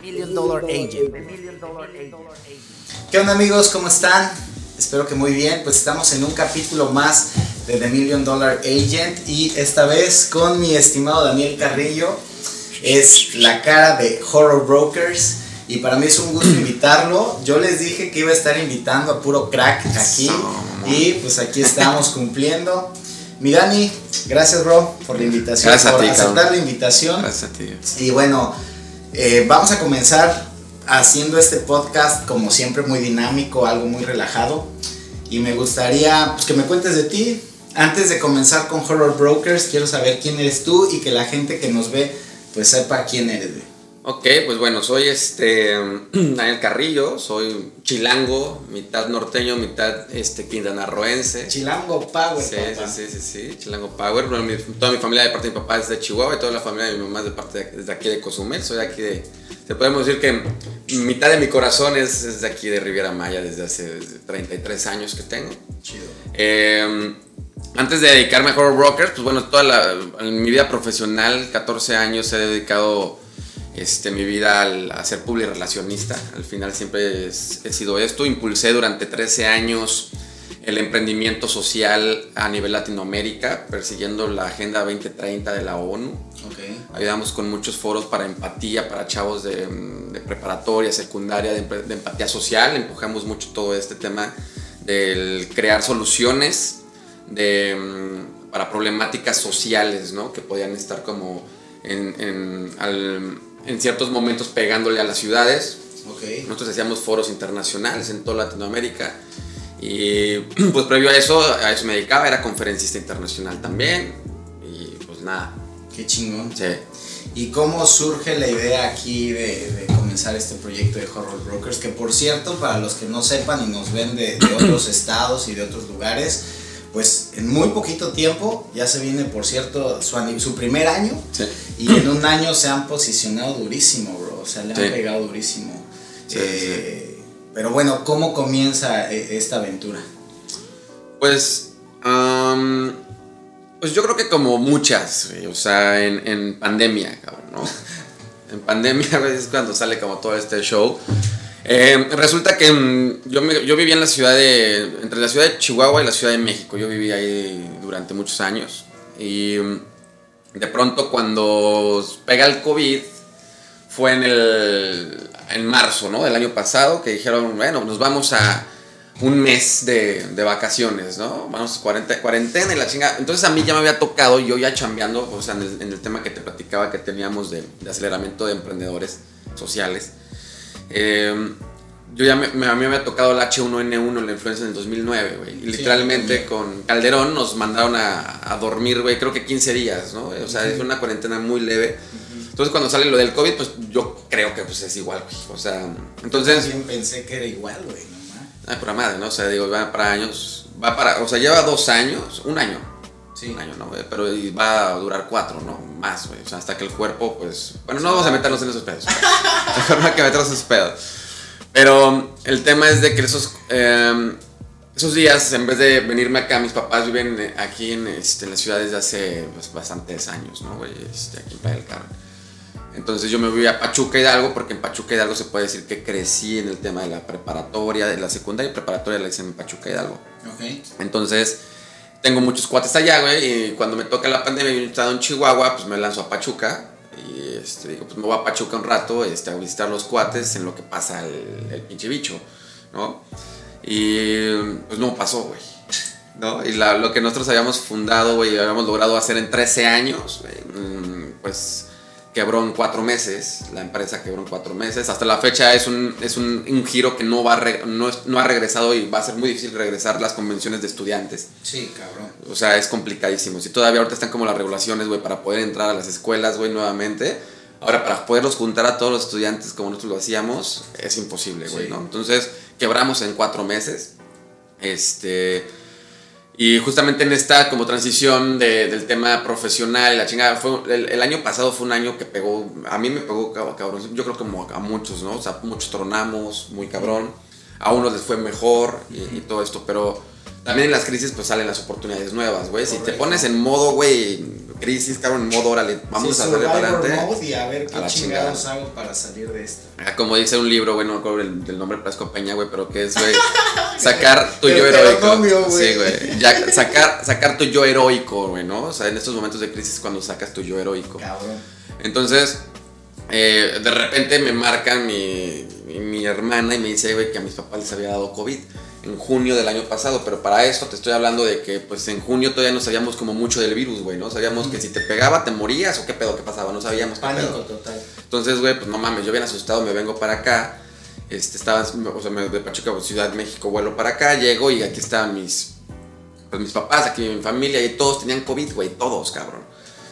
Million Dollar Agent. ¿Qué onda amigos? ¿Cómo están? Espero que muy bien. Pues estamos en un capítulo más de The Million Dollar Agent y esta vez con mi estimado Daniel Carrillo. Es la cara de Horror Brokers y para mí es un gusto invitarlo. Yo les dije que iba a estar invitando a puro crack aquí y pues aquí estamos cumpliendo. Mi Dani, gracias bro por la invitación, Gracias a por ti, aceptar cabrón. la invitación. Gracias a ti. Y bueno, eh, vamos a comenzar haciendo este podcast como siempre muy dinámico, algo muy relajado. Y me gustaría pues, que me cuentes de ti. Antes de comenzar con Horror Brokers, quiero saber quién eres tú y que la gente que nos ve pues sepa quién eres. Ok, pues bueno, soy este Daniel Carrillo, soy chilango, mitad norteño, mitad este quintanarroense. Chilango Power. Sí, papá. sí, sí, sí, sí, Chilango Power. Bueno, mi- toda mi familia de parte de mi papá es de Chihuahua y toda la familia de mi mamá es de parte de, aquí de Cozumel. Soy de aquí de. Te podemos decir que mitad de mi corazón es, es de aquí de Riviera Maya desde hace 33 años que tengo. Chido. Eh, antes de dedicarme a Horror Brokers, pues bueno, toda la, en mi vida profesional, 14 años, he dedicado este, mi vida al- a ser public relacionista. Al final siempre es- he sido esto. Impulsé durante 13 años el emprendimiento social a nivel Latinoamérica, persiguiendo la Agenda 2030 de la ONU. Ayudamos con muchos foros para empatía, para chavos de, de preparatoria, secundaria, de, empatía social. Empujamos mucho todo este tema del crear soluciones de, mm, para problemáticas sociales, ¿no? Que podían estar como en, en- al- en ciertos momentos pegándole a las ciudades. Ok. Nosotros hacíamos foros internacionales en toda Latinoamérica. Y pues previo a eso, a eso me dedicaba, era conferencista internacional también. Y pues nada, Qué chingón. sí. ¿Y cómo surge la idea aquí de, de comenzar este proyecto de Horror Brokers? Que por cierto, para los que no sepan y nos ven de, de otros estados y de otros lugares, pues en muy poquito tiempo ya se viene, por cierto, su, su primer año Sí. y en un año se han posicionado durísimo, bro. O sea, le han Sí. pegado durísimo. Sí, Eh, Pero bueno, ¿cómo comienza eh, esta aventura? Pues, pues yo creo que como muchas, o sea, en, en pandemia, cabrón, ¿no? En pandemia es cuando sale como todo este show. Eh, resulta que mm, yo, me- yo vivía en la ciudad de, entre la ciudad de Chihuahua y la ciudad de México, yo viví ahí durante muchos años. Y mm, de pronto cuando pega el COVID, fue en el en marzo, ¿no? Del año pasado, que dijeron, bueno, nos vamos a un mes de, de vacaciones, ¿no? Vamos a cuarenta- cuarentena y la chinga. Entonces a mí ya me había tocado, yo ya chambeando, o sea, en el, en el tema que te platicaba que teníamos de, de aceleramiento de emprendedores sociales. Eh, yo ya me, me- a mí me había tocado el H1N1, la influencia en el 2009, güey. Y Sí, literalmente con Calderón nos mandaron a, a dormir, güey, creo que 15 días, ¿no? O sea, es una cuarentena muy leve. Entonces cuando sale lo del COVID, pues yo creo que pues es igual, güey. O sea, entonces... También pensé que era igual, güey, no mames. Ay, pura madre, ¿no? O sea, digo, va para años. Va para. O sea, lleva dos años, un año. Sí. Un año, ¿no? Pero va a durar cuatro, ¿no? Más, güey. O sea, hasta que el cuerpo, pues. Bueno, no vamos a meternos en esos pedos. Mejor no hay que meternos en esos pedos. Pero el tema es de que esos. eh, esos días, en vez de venirme acá, mis papás viven eh, aquí en, este, en la ciudad desde hace pues, bastantes años, ¿no? güey? Este, aquí en Playa del Carmen. Entonces yo me voy a Pachuca Hidalgo porque en Pachuca Hidalgo se puede decir que crecí en el tema de la preparatoria, de la secundaria y preparatoria la hice en Pachuca Hidalgo. Ok. Entonces tengo muchos cuates allá, güey, y cuando me toca la pandemia y yo estaba en Chihuahua, pues me lanzo a Pachuca y este, digo, pues me voy a Pachuca un rato este, a visitar los cuates en lo que pasa el, pinche bicho, ¿no? Y pues no pasó, güey. ¿No? Y lo que nosotros habíamos fundado, güey, habíamos logrado hacer en 13 años, güey, mm, pues quebró en cuatro meses, la empresa quebró en cuatro meses. Hasta la fecha es un, es un, un giro que no, va a re- no, es- no ha regresado y va a ser muy difícil regresar las convenciones de estudiantes. Sí, cabrón. O sea, es complicadísimo. Si todavía ahorita están como las regulaciones, güey, para poder entrar a las escuelas, güey, nuevamente. Ahora, para poderlos juntar a todos los estudiantes como nosotros lo hacíamos, es imposible, güey, Sí. ¿no? Entonces, quebramos en cuatro meses. Este. Y justamente en esta como transición de- del tema profesional, la chingada, fue, el, el año pasado fue un año que pegó, a mí me pegó cab- cabrón, yo creo que como a muchos, ¿no? O sea, muchos tronamos, muy cabrón, a unos les fue mejor y, y todo esto, pero también en las crisis pues salen las oportunidades nuevas, güey. Si te pones en modo, güey, crisis, cabrón, en modo órale, vamos Sí, a darle para adelante. y a ver qué a chingados hago para salir de esto. Ah, Como dice un libro, güey, no me acuerdo del, del nombre de Plasco Peña, güey, pero que es, güey, sacar tu yo heroico. Sí, güey. Ya, sacar, sacar tu yo heroico, güey, ¿no? O sea, en estos momentos de crisis cuando sacas tu yo heroico. Cabrón. Entonces, eh, de repente me marcan mi, mi, mi hermana y me dice, güey, que a mis papás les había dado COVID en junio del año pasado, pero para esto te estoy hablando de que pues en junio todavía no sabíamos como mucho del virus, güey, ¿no? Sabíamos que si te pegaba te morías o qué pedo, qué pasaba, no sabíamos qué Pánico pedo. total. Entonces, güey, pues no mames, yo bien asustado, me vengo para acá. Este, estaba, o sea, me- de Pachuca, Ciudad de México, vuelo para acá, llego y aquí estaban mis, pues mis papás, aquí mi familia, y todos tenían COVID, güey, todos, cabrón.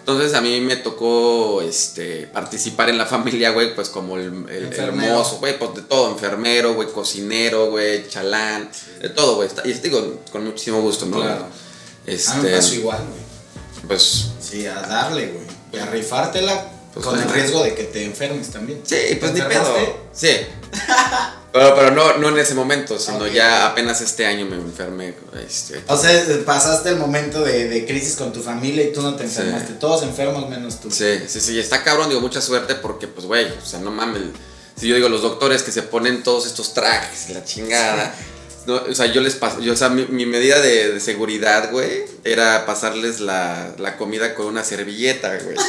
Entonces a mí me tocó este, participar en la familia, güey, pues como el, el- el Enfermero. mozo, güey, pues de todo, enfermero, güey, cocinero, güey, chalán, de todo, güey. Y digo, con muchísimo gusto, ¿no? Claro. A Este, mí me pasó igual, güey. pues Sí, a darle, güey. Y a rifártela Pues con el riesgo de que te enfermes también. Sí, pues ¿Te ni pedo. Sí. Pero, pero no, no en ese momento, sino ya apenas este año me enfermé. Este, O sea, pasaste el momento de, de crisis con tu familia y tú no te Sí. enfermaste. Todos enfermos menos tú. sí, sí, sí, está cabrón, digo, mucha suerte porque, pues, güey, o sea, no mames. Si yo digo, los doctores que se ponen todos estos trajes, la chingada. no, o sea, yo les paso, yo, o sea, mi, mi medida de, de seguridad, güey, era pasarles la, la comida con una servilleta, güey.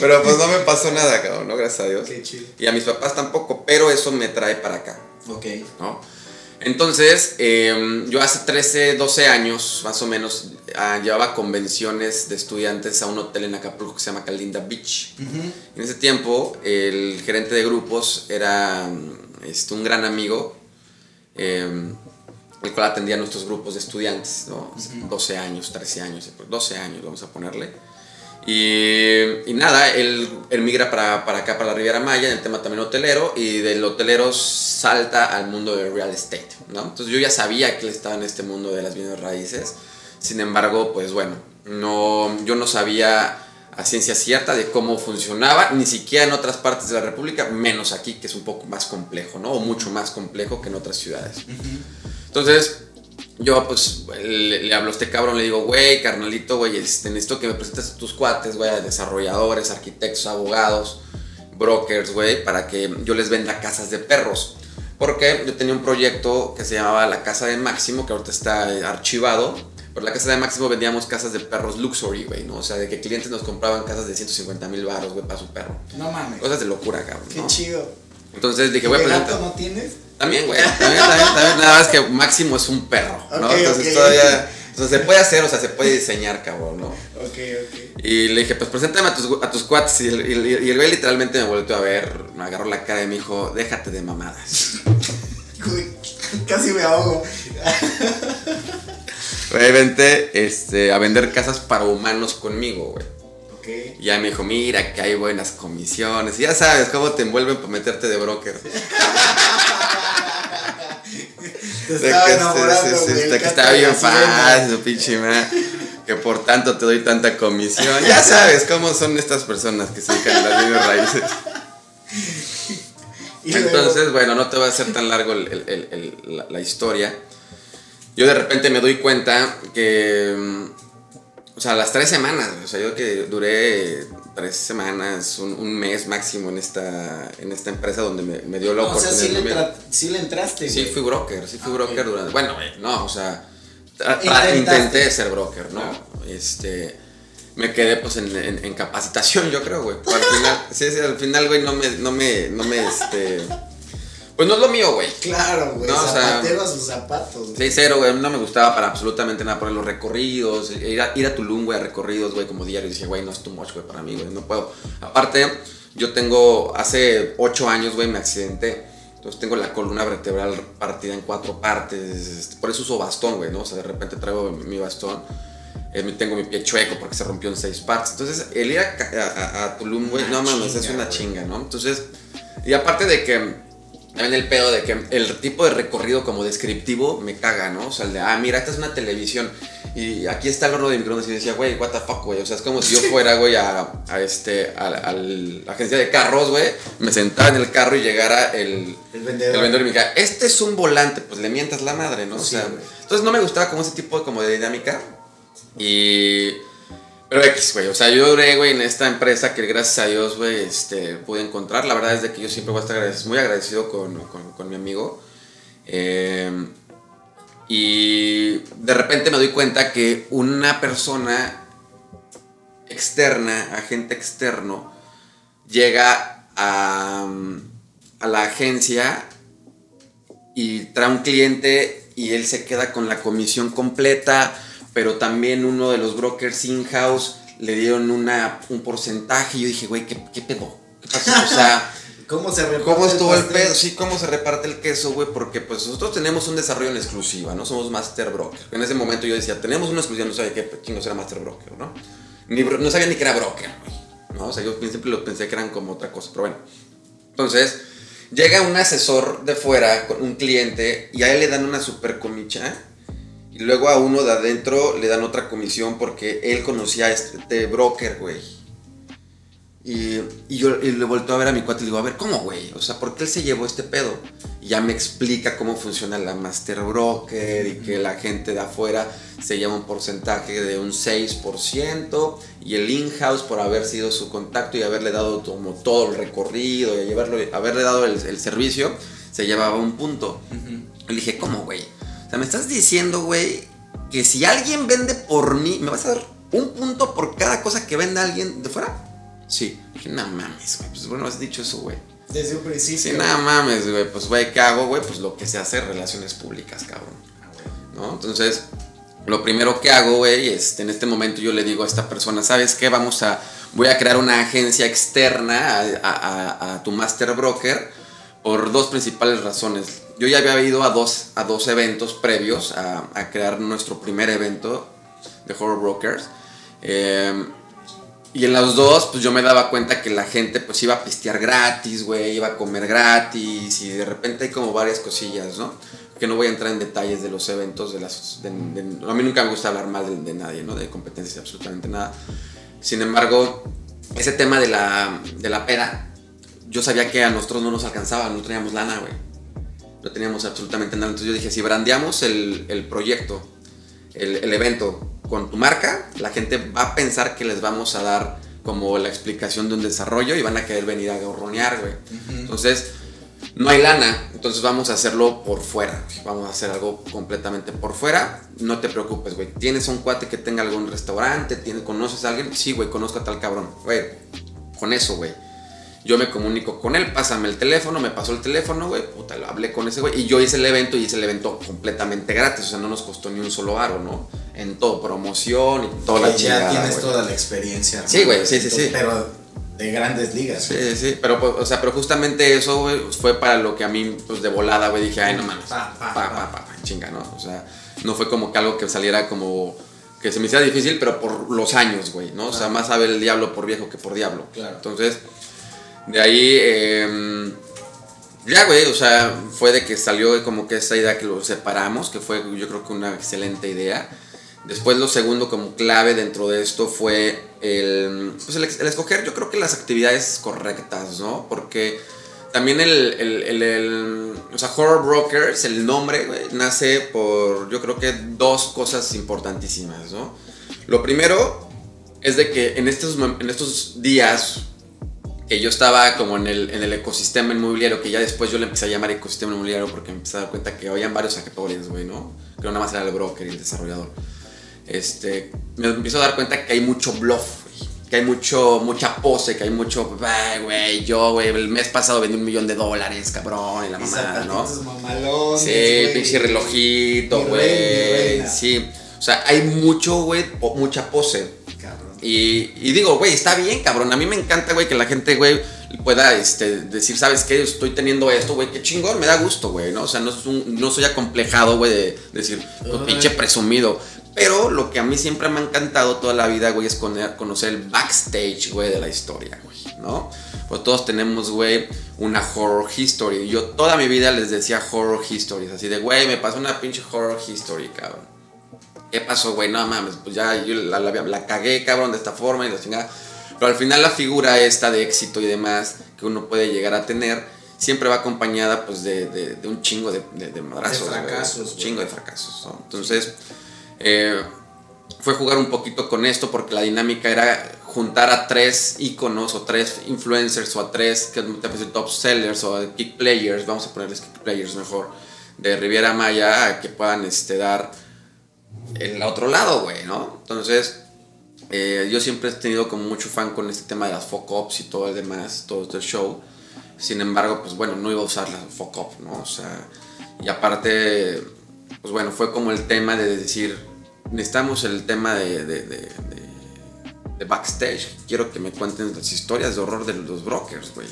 Pero pues no me pasó nada, cabrón, ¿no? Gracias a Dios. Qué chido. Y a mis papás tampoco, pero eso me trae para acá, Ok. ¿no? Entonces, eh, yo hace 13, 12 años, más o menos, ah, llevaba convenciones de estudiantes a un hotel en Acapulco que se llama Calinda Beach. En ese tiempo, el gerente de grupos era mm, este, un gran amigo, eh, el cual atendía a nuestros grupos de estudiantes, ¿no? 12 años, 13 años, 12 años vamos a ponerle. Y, y nada, él, él migra para, para acá, para la Riviera Maya, en el tema también hotelero, y del hotelero salta al mundo del real estate, ¿no? Entonces yo ya sabía que él estaba en este mundo de las bienes raíces, sin embargo, pues bueno, no, yo no sabía a ciencia cierta de cómo funcionaba, ni siquiera en otras partes de la República, menos aquí, que es un poco más complejo, ¿no? O mucho más complejo que en otras ciudades. Entonces, yo pues le, le hablo a este cabrón, le digo, güey, carnalito, güey, este, necesito que me presentes a tus cuates, güey, desarrolladores, arquitectos, abogados, brokers, güey, para que yo les venda casas de perros. Porque yo tenía un proyecto que se llamaba La Casa de Máximo, que ahorita está eh, archivado. Pero la Casa de Máximo vendíamos casas de perros luxury, güey, ¿no? O sea, de que clientes nos compraban casas de 150 mil baros, güey, para su perro. No mames. Cosas de locura, cabrón, Qué ¿no? chido. Entonces dije, ¿Qué voy a presentar... no tienes? También, güey. También, también, también. Nada más que Máximo es un perro, ¿no? Entonces todavía. O sea, se puede hacer, o sea, se puede diseñar, cabrón, ¿no? Ok, ok. Y le dije, pues preséntame a tus, a tus cuates. Y el, y el- y el güey literalmente me volteó a ver, me agarró la cara y me dijo, déjate de mamadas. Casi me ahogo. Güey, vente este, a vender casas para humanos conmigo, güey. Ok. Y ya me dijo, mira que hay buenas comisiones. Y ya sabes cómo te envuelven para meterte de broker. De estaba que, enamorando, sí, sí, el de que de bien fácil, pinche Que por tanto te doy tanta comisión. Ya sabes cómo son estas personas que se dedican a las bienes raíces. Y luego- Entonces, bueno, no te va a hacer tan largo el- el- el- el- la, la historia. Yo de repente me doy cuenta que. mm, O sea, las tres semanas, o sea, yo que duré tres semanas, un, un mes máximo en esta, en esta empresa donde me, me dio la o sea, oportunidad. sí le, tra- sí le entraste, Sí, güey. fui broker, sí fui Ah, broker ok. durante. Bueno, güey, no, o sea. tra- tra- Intentaste. intenté ser broker, ¿no? Este. Me quedé pues en, en- en capacitación, yo creo, güey. Al final, sí, sí, al final, güey, no me, no me, no me, este. Pues no es lo mío, güey. Claro, güey. No, o sea- zapatero a sus zapatos. güey. Sí, cero, güey. No me gustaba para absolutamente nada poner los recorridos. Ir a, ir a Tulum, güey, a recorridos, güey, como diario. Y dije, güey, no es too much, güey, para mí, güey. No puedo. Aparte, yo tengo, hace ocho años, güey, me accidenté. Entonces tengo la columna vertebral partida en cuatro partes. este, Por eso uso bastón, güey, ¿no? O sea, de repente traigo mi, bastón. Eh, tengo mi pie chueco porque se rompió en seis partes. Entonces, el ir a, Tulum, güey, no mames, es una chinga, ¿no? Entonces, y aparte de que también el pedo de que el tipo de recorrido como descriptivo me caga, ¿no? O sea, el de, ah, mira, esta es una televisión y aquí está el horno de microondas y decía, güey, what the fuck, güey. O sea, es como si yo fuera, güey, a, a este, a, a la agencia de carros, güey, me sentara en el carro y llegara el, El vendedor. el vendedor y me dijera, este es un volante, pues le mientas la madre, ¿no? O sea, entonces no me gustaba como ese tipo de, como de dinámica. Y... Pero X, güey, o sea, yo duré, güey, en esta empresa que gracias a Dios, güey, este, pude encontrar. La verdad es de que yo siempre voy a estar muy agradecido con, con, mi amigo. Eh, y de repente me doy cuenta que una persona externa, agente externo, llega a, a la agencia y trae un cliente y él se queda con la comisión completa, pero también uno de los brokers in-house le dieron una, un porcentaje y yo dije, güey, ¿qué, ¿qué, pedo? ¿Qué pasó? O sea... ¿Cómo se reparte ¿Cómo estuvo el, pedo? Sí, cómo se reparte el queso, güey, porque pues nosotros tenemos un desarrollo en exclusiva, ¿no? Somos Master Broker. En ese momento yo decía, tenemos una exclusiva, no sabía qué chingo era Master Broker, ¿no? no sabía ni que era broker, ¿no? O sea, yo siempre lo pensé que eran como otra cosa, pero bueno. Entonces, llega un asesor de fuera con un cliente y a él le dan una super comicha y luego a uno de adentro le dan otra comisión porque él conocía a este broker, güey. Y, yo le volteo a ver a mi cuate y le digo, a ver, ¿cómo, güey? O sea, ¿por qué él se llevó este pedo? Y ya me explica cómo funciona la Master Broker y que la gente de afuera se lleva un porcentaje de un 6% y el in-house por haber sido su contacto y haberle dado como todo el recorrido y haberle dado el, servicio, se llevaba un punto. Le dije, ¿cómo, güey? O sea, me estás diciendo, güey, que si alguien vende por mí, ¿me vas a dar un punto por cada cosa que venda alguien de fuera? Sí. Dije, no mames, güey. Pues bueno, has dicho eso, güey. Desde un principio. Sí, nada mames, güey. Pues, güey, ¿qué hago, güey? Pues lo que se hace, relaciones públicas, cabrón. ¿No? Entonces, lo primero que hago, güey, es en este momento yo le digo a esta persona, ¿sabes qué? Vamos a, voy a crear una agencia externa a, tu master broker por dos principales razones. Yo ya había ido a dos, a dos eventos previos a, crear nuestro primer evento de Horror Brokers. Eh, y en los dos, pues yo me daba cuenta que la gente pues iba a pistear gratis, güey, iba a comer gratis y de repente hay como varias cosillas, ¿no? Que no voy a entrar en detalles de los eventos, de las... a mí nunca me gusta hablar mal de, nadie, ¿no? De competencias, absolutamente nada. Sin embargo, ese tema de la, de la peda, yo sabía que a nosotros no nos alcanzaba, no teníamos lana, güey. No teníamos absolutamente nada. Entonces yo dije, si brandeamos el, el proyecto, el, el evento con tu marca, la gente va a pensar que les vamos a dar como la explicación de un desarrollo y van a querer venir a gorronear, güey. Entonces, no hay lana, entonces vamos a hacerlo por fuera. Vamos a hacer algo completamente por fuera. No te preocupes, güey. ¿Tienes un cuate que tenga algún restaurante? ¿Tienes, ¿Conoces a alguien? Sí, güey, conozco a tal cabrón. Güey, con eso, güey yo me comunico con él, pásame el teléfono, me pasó el teléfono, güey, puta, lo hablé con ese güey. Y yo hice el evento y hice el evento completamente gratis, o sea, no nos costó ni un solo aro, ¿no? En todo, promoción y toda la chingada. Ya tienes toda la experiencia. Sí, güey, sí, sí, sí. Pero de grandes ligas. Sí, sí, sí. Pero, pues, o sea, pero justamente eso, güey, fue para lo que a mí, pues de volada, güey, dije, ay, no mames. Pa, pa, pa, pa, pa, chinga, ¿no? O sea, no fue como que algo que saliera como que se me hiciera difícil, pero por los años, güey, ¿no? O sea, más sabe el diablo por viejo que por diablo. Claro. Entonces, de ahí, eh, ya, güey, o sea, fue de que salió como que esa idea que lo separamos, que fue yo creo que una excelente idea. Después lo segundo como clave dentro de esto fue el, pues el, escoger yo creo que las actividades correctas, ¿no? Porque también el, el, el, o sea, Horror Brokers, el nombre, güey, nace por yo creo que dos cosas importantísimas, ¿no? Lo primero es de que en estos, en estos días que yo estaba como en el, en el ecosistema inmobiliario, que ya después yo le empecé a llamar ecosistema inmobiliario porque me empecé a dar cuenta que habían varios actores, güey, ¿no? Que no nada más era el broker y el desarrollador. Este, me empiezo a dar cuenta que hay mucho bluff, güey. Que hay mucho, mucha pose, que hay mucho, güey, yo, güey, el mes pasado vendí un millón de dólares, cabrón, y la mamá, ¿no? sí, pinche relojito, güey. Sí, o sea, hay mucho, güey, mucha pose. Y, digo, güey, está bien, cabrón. A mí me encanta, güey, que la gente, güey, pueda este, decir, ¿sabes qué? Estoy teniendo esto, güey, qué chingón, me da gusto, güey, ¿no? O sea, no, no soy acomplejado, güey, de decir, pues, pinche presumido. Pero lo que a mí siempre me ha encantado toda la vida, güey, es conocer el backstage, güey, de la historia, güey, ¿no? Pues todos tenemos, güey, una horror history. Yo toda mi vida les decía horror histories, así de, güey, me pasó una pinche horror history, cabrón. ¿Qué pasó, güey? No mames, pues ya yo la, la, cagué, cabrón, de esta forma y la chingada. Pero al final la figura esta de éxito y demás que uno puede llegar a tener siempre va acompañada pues de, de, un chingo de, de, de madrazos. De fracasos. Un chingo de fracasos. ¿no? Entonces, eh, fue jugar un poquito con esto porque la dinámica era juntar a tres iconos o tres influencers o a tres que top sellers o a kick players, vamos a ponerles kick players mejor, de Riviera Maya que puedan este, dar el otro lado, güey, ¿no? Entonces, eh, yo siempre he tenido como mucho fan con este tema de las fuck-ups y todo el demás, todo este show. Sin embargo, pues bueno, no iba a usar la fuck-up, ¿no? O sea, y aparte, pues bueno, fue como el tema de decir, necesitamos el tema de, de, de, de backstage. Quiero que me cuenten las historias de horror de los brokers, güey.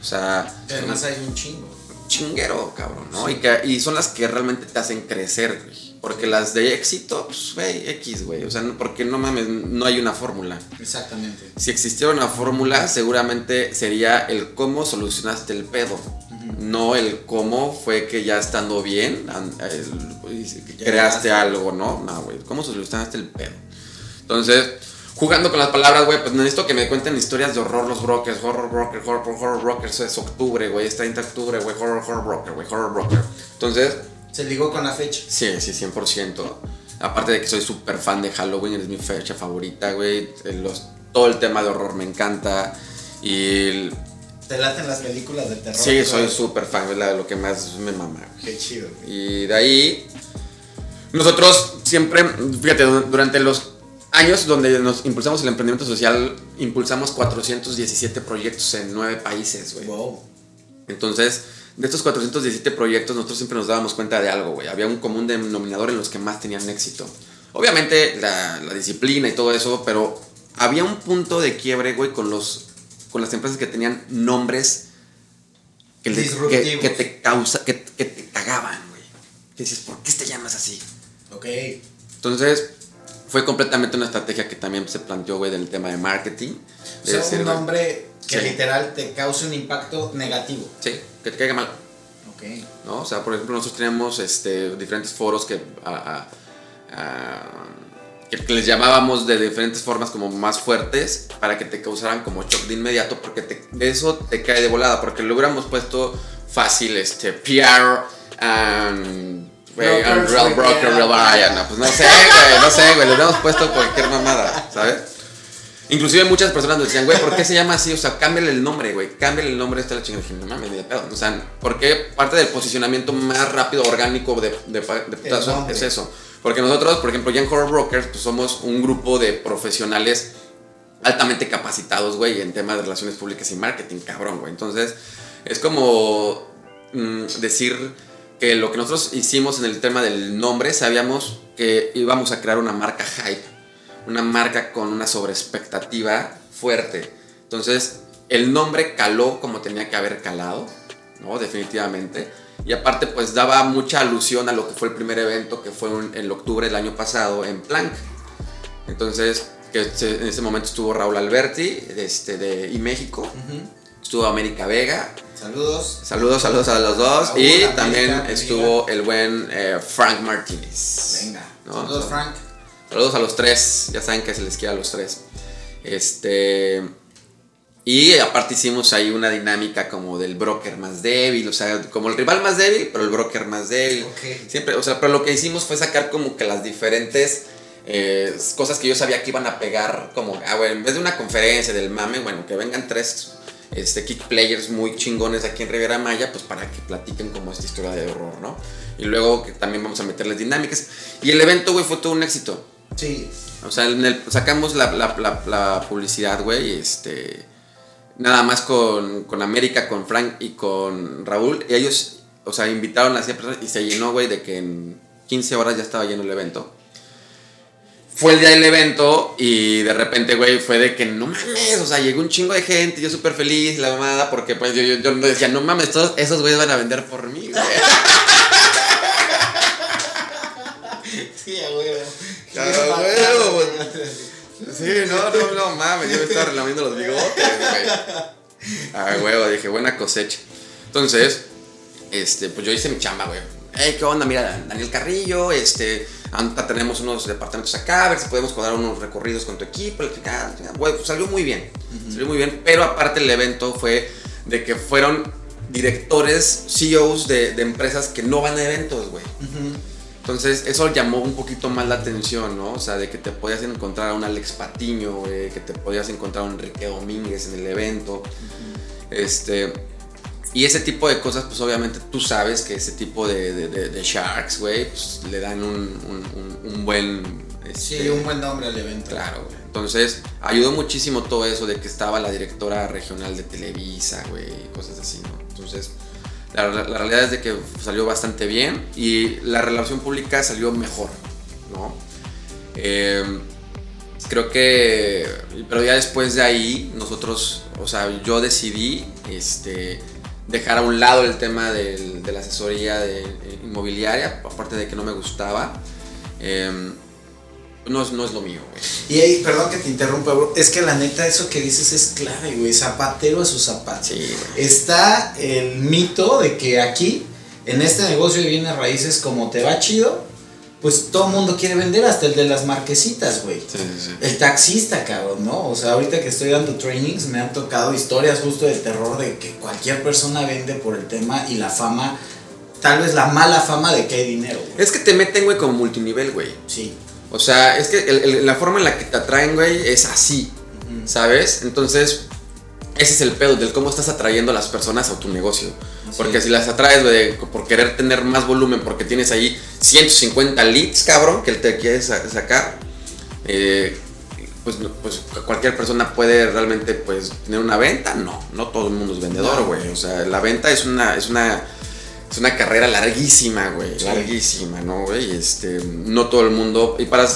O sea... Además hay un chingo. Chinguero, cabrón, ¿no? Y, que, y son las que realmente te hacen crecer, güey. Porque las de éxito, pues, güey, X, güey. O sea, porque no mames, no hay una fórmula. Exactamente. Si existiera una fórmula, seguramente sería el cómo solucionaste el pedo. No el cómo fue que ya estando bien, creaste algo, ¿no? No, güey. ¿Cómo solucionaste el pedo? Entonces, jugando con las palabras, güey, pues necesito que me cuenten historias de horror los brokers. Horror broker, horror, horror brokers es octubre, güey. Es 30 de octubre, güey. Horror, horror broker, güey. Horror broker. Entonces se ligó con la fecha. Sí, sí, 100%. Aparte de que soy súper fan de Halloween, es mi fecha favorita, güey. Los, todo el tema de horror me encanta. Y. ¿Te laten las películas de terror? Sí, soy súper fan, es lo que más me mama. Qué chido. Y de ahí. Nosotros siempre, fíjate, durante los años donde nos impulsamos el emprendimiento social, impulsamos 417 proyectos en nueve países, güey. Wow. Entonces de estos 417 proyectos, nosotros siempre nos dábamos cuenta de algo, güey. Había un común denominador en los que más tenían éxito. Obviamente la, disciplina y todo eso, pero había un punto de quiebre, güey, con, los, con las empresas que tenían nombres que, que, te causa, que, te cagaban, güey. Que dices, ¿por qué te llamas así? Ok. Entonces, fue completamente una estrategia que también se planteó, güey, del tema de marketing. O sea, un nombre que literal te cause un impacto negativo. Sí, que te caiga mal. Ok. ¿No? O sea, por ejemplo, nosotros teníamos este, diferentes foros que, que, les llamábamos de diferentes formas como más fuertes para que te causaran como shock de inmediato porque te, eso te cae de volada porque lo hubiéramos puesto fácil, este, PR, and, real broker, real no, pues no sé, güey, no sé, güey, le hubiéramos puesto cualquier mamada, ¿sabes? Inclusive muchas personas nos decían, güey, ¿por qué se llama así? O sea, cámbiale el nombre, güey. Cámbiale el nombre esta la chingada. No mames, ni de pedo. O sea, porque parte del posicionamiento más rápido, orgánico de, de, de putazo es eso. Porque nosotros, por ejemplo, ya en Horror Brokers, pues somos un grupo de profesionales altamente capacitados, güey, en temas de relaciones públicas y marketing, cabrón, güey. Entonces, es como mm, decir que lo que nosotros hicimos en el tema del nombre, sabíamos que íbamos a crear una marca hype una marca con una sobreexpectativa fuerte. Entonces, el nombre caló como tenía que haber calado, ¿no? Definitivamente. Y aparte, pues daba mucha alusión a lo que fue el primer evento, que fue en el octubre del año pasado en Planck. Entonces, que en ese momento estuvo Raúl Alberti este, de y México. Estuvo América Vega. Saludos. Saludos, saludos a los dos. y también estuvo el buen eh, Frank Martínez. Venga. Saludos, Frank. Saludos a los tres, ya saben que se les quiere a los tres. Este. Y aparte hicimos ahí una dinámica como del broker más débil, o sea, como el rival más débil, pero el broker más débil. Siempre, o sea, pero lo que hicimos fue sacar como que las diferentes eh, cosas que yo sabía que iban a pegar, como, ah, bueno, en vez de una conferencia del mame, bueno, que vengan tres este, kick players muy chingones aquí en Rivera Maya, pues para que platiquen como esta historia de horror, ¿no? Y luego que también vamos a meterles dinámicas. Y el evento, güey, fue todo un éxito. Sí. O sea, sacamos la, publicidad, güey, este... Nada más con, América, con Frank y con Raúl. Y ellos, o sea, invitaron a 100 personas y se llenó, güey, de que en 15 horas ya estaba lleno el evento. Fue el día del evento y de repente, güey, fue de que no mames, o sea, llegó un chingo de gente, yo súper feliz, la mamada, porque pues yo, yo, yo decía, no mames, todos esos güeyes van a vender por mí, güey. sí, güey. Sí, no, no, no mames, yo me estaba relamiendo los bigotes, güey. Ah, huevo, dije, buena cosecha. Entonces, este, pues yo hice mi chamba, güey. Hey, ¿qué onda? Mira, Daniel Carrillo, este, tenemos unos departamentos acá, a ver si podemos cuadrar unos recorridos con tu equipo. Güey, pues salió muy bien, salió muy bien, pero aparte el evento fue de que fueron directores, CEOs de, de empresas que no van a eventos, güey. Entonces, eso llamó un poquito más la atención, ¿no? O sea, de que te podías encontrar a un Alex Patiño, güey, que te podías encontrar a un Enrique Domínguez en el evento. Este. Y ese tipo de cosas, pues obviamente tú sabes que ese tipo de, de, Sharks, güey, pues le dan un, un, buen. sí, este, un buen nombre al evento. Claro, güey. Entonces, ayudó muchísimo todo eso de que estaba la directora regional de Televisa, güey, cosas así, ¿no? Entonces la, realidad es de que salió bastante bien y la relación pública salió mejor, ¿no? Em, creo que, pero ya después de ahí, nosotros, o sea, yo decidí este, dejar a un lado el tema de la asesoría de, inmobiliaria, aparte de que no me gustaba. Em, no, no es lo mío, güey. Y ahí, perdón que te interrumpa, bro. Es que la neta, eso que dices es clave, güey. Zapatero a sus zapatos. Sí, Está el mito de que aquí, en este negocio de bienes raíces, como te va chido, pues todo el mundo quiere vender, hasta el de las marquesitas, güey. Sí, sí. El taxista, cabrón, ¿no? O sea, ahorita que estoy dando trainings, me han tocado historias justo de terror de que cualquier persona vende por el tema y la fama tal vez la mala fama de que hay dinero. Es que te meten, güey, como multinivel, güey. Sí. O sea, es que la forma en la que te atraen, güey, es así, ¿sabes? Entonces, ese es el pedo del cómo estás atrayendo a las personas a tu negocio. Porque si las atraes, güey, por querer tener más volumen, porque tienes ahí 150 leads, cabrón, que te quieres sacar, eh, pues, pues, cualquier persona puede realmente pues, tener una venta. No, no todo el mundo es vendedor, güey. O sea, la venta es una, es una es una carrera larguísima, güey. Larguísima, ¿no, güey? Este, no todo el mundo. Y para,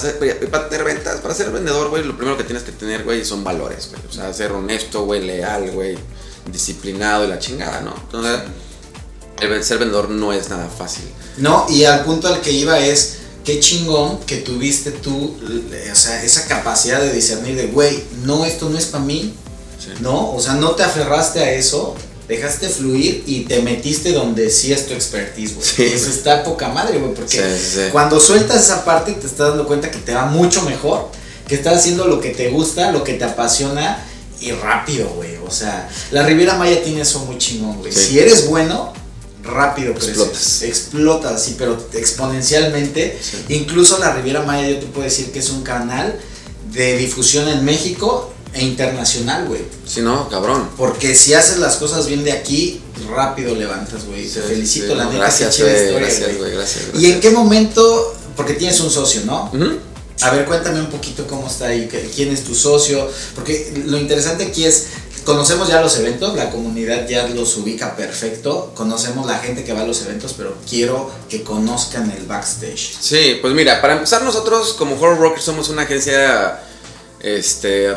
para tener ventas, para ser vendedor, güey, lo primero que tienes que tener, güey, son valores, güey. O sea, ser honesto, güey, leal, güey, disciplinado y la chingada, ¿no? Entonces, el ser vendedor no es nada fácil. No, y al punto al que iba es. Qué chingón que tuviste tú, o sea, esa capacidad de discernir de, güey, no, esto no es para mí, ¿no? O sea, no te aferraste a eso, dejaste fluir y te metiste donde sí es tu expertise, güey. Eso está poca madre, güey, porque cuando sueltas esa parte te estás dando cuenta que te va mucho mejor, que estás haciendo lo que te gusta, lo que te apasiona y rápido, güey. O sea, la Riviera Maya tiene eso muy chingón, güey. Si eres bueno, rápido explotas. Explotas, sí, pero exponencialmente. Incluso la Riviera Maya yo te puedo decir que es un canal de difusión en México e internacional, güey. Si no, cabrón. Porque si haces las cosas bien de aquí, rápido levantas, güey. Te felicito, la neta. Gracias, güey. Gracias, güey. Gracias, ¿Y en qué momento? Porque tienes un socio, ¿no? A ver, cuéntame un poquito cómo está ahí, quién es tu socio. Porque lo interesante aquí es, conocemos ya los eventos, la comunidad ya los ubica perfecto, conocemos la gente que va a los eventos, pero quiero que conozcan el backstage. Sí, pues mira, para empezar nosotros como Horror Rockers somos una agencia este,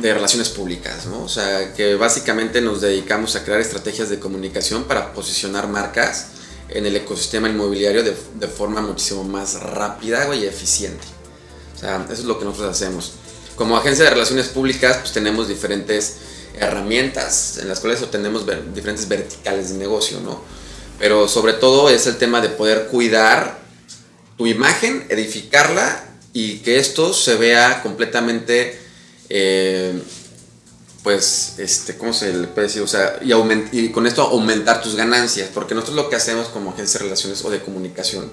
de relaciones públicas, ¿no? O sea, que básicamente nos dedicamos a crear estrategias de comunicación para posicionar marcas en el ecosistema inmobiliario de, de forma muchísimo más rápida y eficiente. O sea, eso es lo que nosotros hacemos. Como agencia de relaciones públicas, pues tenemos diferentes herramientas en las cuales obtenemos diferentes verticales de negocio, ¿no? Pero sobre todo es el tema de poder cuidar tu imagen, edificarla y que esto se vea completamente eh, pues, este, ¿cómo se le puede decir? O sea, y, y con esto aumentar tus ganancias, porque nosotros lo que hacemos como agencia de relaciones o de comunicación,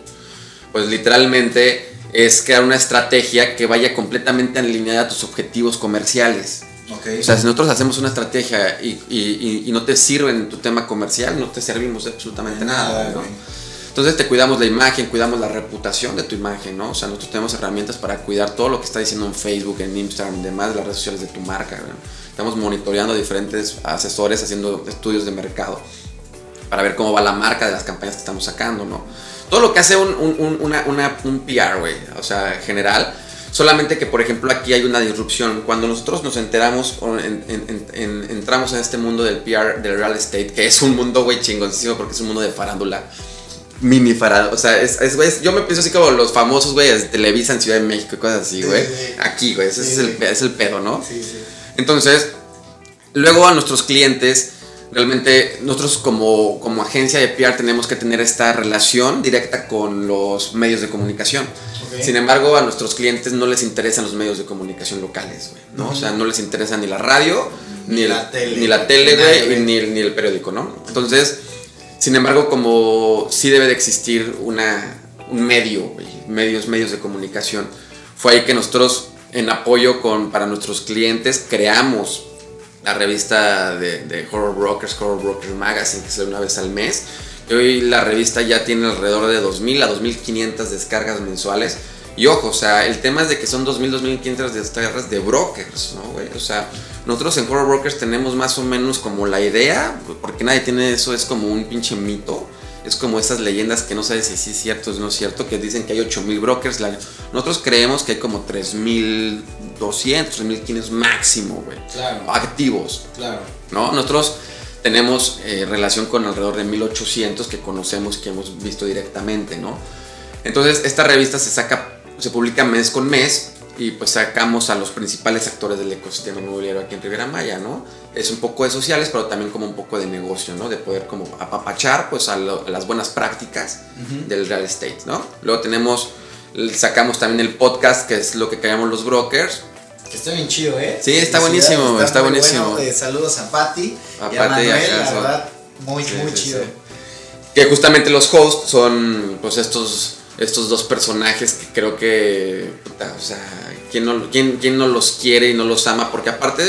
pues literalmente es crear una estrategia que vaya completamente alineada a tus objetivos comerciales. Okay. O sea, si nosotros hacemos una estrategia y, y, y, no te sirve en tu tema comercial, no te servimos absolutamente nada. ¿no? Entonces te cuidamos la imagen, cuidamos la reputación de tu imagen, ¿no? O sea, nosotros tenemos herramientas para cuidar todo lo que está diciendo en Facebook, en Instagram, demás, las redes sociales de tu marca. Estamos monitoreando diferentes asesores haciendo estudios de mercado para ver cómo va la marca de las campañas que estamos sacando, ¿no? Todo lo que hace un, un, una, una, un PR, güey, o sea, general. Solamente que, por ejemplo, aquí hay una disrupción. Cuando nosotros nos enteramos o entramos en este mundo del PR, del real estate, que es un mundo, güey, chingoncísimo porque es un mundo de farándula mini farado. O sea, es, es, yo me pienso así como los famosos, güey, de Televisa en Ciudad de México y cosas así, güey. Aquí, güey, ese es, el, es el pedo, ¿no? Sí, sí. Entonces, luego a nuestros clientes, realmente nosotros como, como agencia de PR tenemos que tener esta relación directa con los medios de comunicación. Sin embargo, a nuestros clientes no les interesan los medios de comunicación locales, güey, ¿no? O sea, no les interesa ni la radio, ni, la tele, ni la tele, güey, ni, ni el periódico, ¿no? Entonces sin embargo, como sí debe de existir una, un medio, medios, medios de comunicación. Fue ahí que nosotros, en apoyo con, para nuestros clientes, creamos la revista de, de Horror Brokers, Horror Brokers Magazine, que sale una vez al mes. Hoy la revista ya tiene alrededor de 2.000 a 2.500 descargas mensuales. Y ojo, o sea, el tema es de que son 2.000, 2.500 descargas de brokers, ¿no, güey? O sea, nosotros en Horror Brokers tenemos más o menos como la idea, porque nadie tiene eso, es como un pinche mito. Es como esas leyendas que no sabes si sí es cierto o no es cierto, que dicen que hay 8.000 brokers. Nosotros creemos que hay como 3.200, 3.500 máximo, güey. Claro. Activos. Claro. ¿No? Nosotros tenemos eh, relación con alrededor de 1.800 que conocemos, que hemos visto directamente, ¿no? Entonces, esta revista se saca, se publica mes con mes y pues sacamos a los principales actores del ecosistema inmobiliario aquí en Riviera Maya, ¿no? Es un poco de sociales, pero también como un poco de negocio, ¿no? De poder como apapachar pues a, las buenas prácticas del real estate, ¿no? Luego tenemos, sacamos también el podcast, que es lo que callamos los brokers. Está bien chido, ¿eh? Sí, está buenísimo, está, buenísimo. Eh, saludos a Patti a y a Manuel, la verdad, muy, muy chido. Que justamente los hosts son pues estos estos dos personajes que creo que, o sea, ¿quién no, quién, quién no los quiere y no los ama? Porque aparte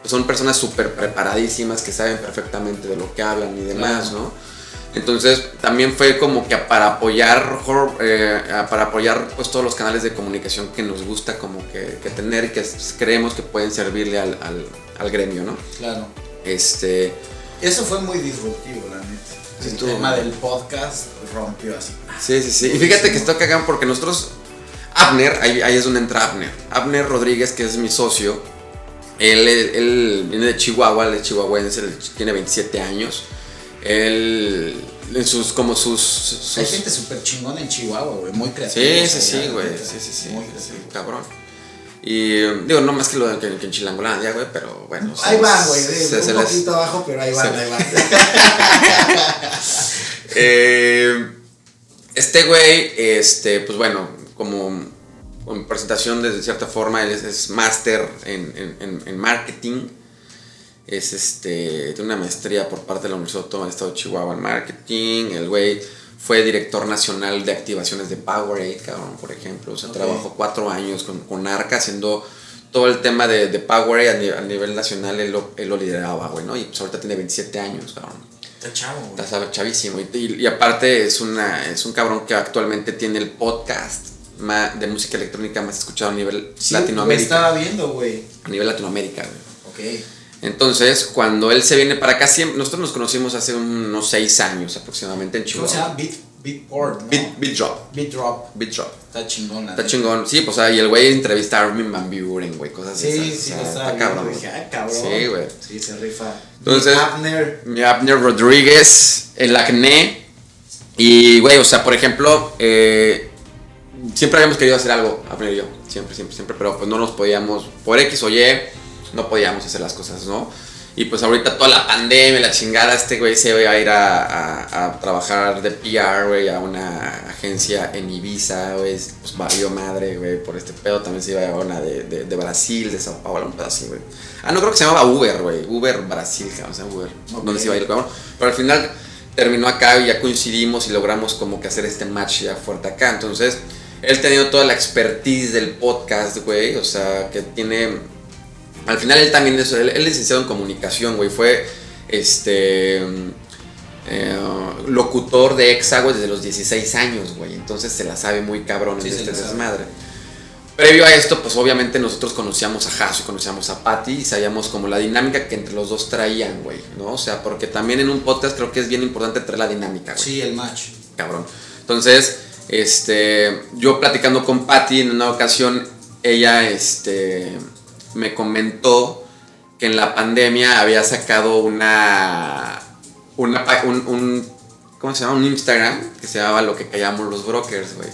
pues son personas súper preparadísimas que saben perfectamente de lo que hablan y demás, ¿no? Entonces también fue como que para apoyar, eh, para apoyar pues todos los canales de comunicación que nos gusta como que, tener y que creemos que pueden servirle al, al, gremio, ¿no? Claro. Este... Eso fue muy disruptivo, la neta el tema del podcast rompió así. Sí, sí, sí. Y fíjate que está cagando porque nosotros, Abner, ahí, es donde entra Abner. Abner Rodríguez, que es mi socio, él, él viene de Chihuahua, él es chihuahuense, tiene 27 años. Él, en sus, como sus... Hay gente súper chingona en Chihuahua, güey, muy creativa. Sí, sí, sí, güey, sí, sí, sí. Muy cabrón. Y digo, no más que lo de que, que en Chilangolandia, güey, pero bueno. Ahí va, güey, un poquito abajo, pero ahí va, ahí va. eh, este güey, este, pues bueno, como en presentación de cierta forma, él es, máster en, en, en, marketing. Es este, tiene una maestría por parte de la Universidad Autónoma del Estado de Chihuahua en marketing. El güey fue director nacional de activaciones de Powerade, cabrón, por ejemplo. O sea, trabajó cuatro años con, con Arca haciendo todo el tema de, de Powerade a, nivel, nacional, él lo, él lo lideraba, güey, ¿no? Y pues ahorita tiene 27 años, cabrón. Está chavo, güey. Está chavísimo. Y, y, aparte es, una, es un cabrón que actualmente tiene el podcast de música electrónica más escuchado a nivel sí, Latinoamérica. estaba viendo, güey. A nivel Latinoamérica, güey. Ok. Entonces, cuando él se viene para acá, nosotros nos conocimos hace unos seis años aproximadamente en Chihuahua. ¿Cómo se llama? Beat, Beatport, ¿no? Beat, beat Drop. Beat Drop. Beat Drop. Está chingón. Está chingón. Sí, pues y el güey entrevista a Armin Van Buren, güey, cosas así. Sí, sí, está cabrón. Dije, ah, cabrón. Sí, güey. Sí, se rifa. Entonces, mi Abner. Mi Abner Rodríguez, el acné. Y, güey, o sea, por ejemplo, eh, siempre habíamos querido hacer algo, Abner y yo. Siempre, siempre, siempre. Pero pues no nos podíamos, por X o Y, no podíamos hacer las cosas, ¿no? Y pues ahorita toda la pandemia, la chingada, este güey se va a ir a, a, trabajar de PR, güey, a una agencia en Ibiza, güey. Pues valió madre, güey, por este pedo. También se iba a una de, de, de Brasil, de Sao Paulo, un pedo así, güey. Ah, no creo que se llamaba Uber, güey. Uber Brasil, o sea, Uber. Donde se iba a ir, cabrón. Pero al final terminó acá y ya coincidimos y logramos como que hacer este match ya fuerte acá. Entonces, él tenido toda la expertise del podcast, güey. O sea, que tiene al final él también es, él, es licenciado en comunicación, güey. Fue este eh, locutor de Exago desde los 16 años, güey. Entonces se la sabe muy cabrón en este desmadre. Previo a esto, pues obviamente nosotros conocíamos a Hasso y conocíamos a Patty y sabíamos como la dinámica que entre los dos traían, güey, ¿no? O sea, porque también en un podcast creo que es bien importante traer la dinámica, güey. Sí, el match. Cabrón. Entonces, este, yo platicando con Patty en una ocasión, ella, este, me comentó que en la pandemia había sacado una, una un, ¿cómo se llama? Un Instagram que se llamaba lo que callamos los brokers, güey.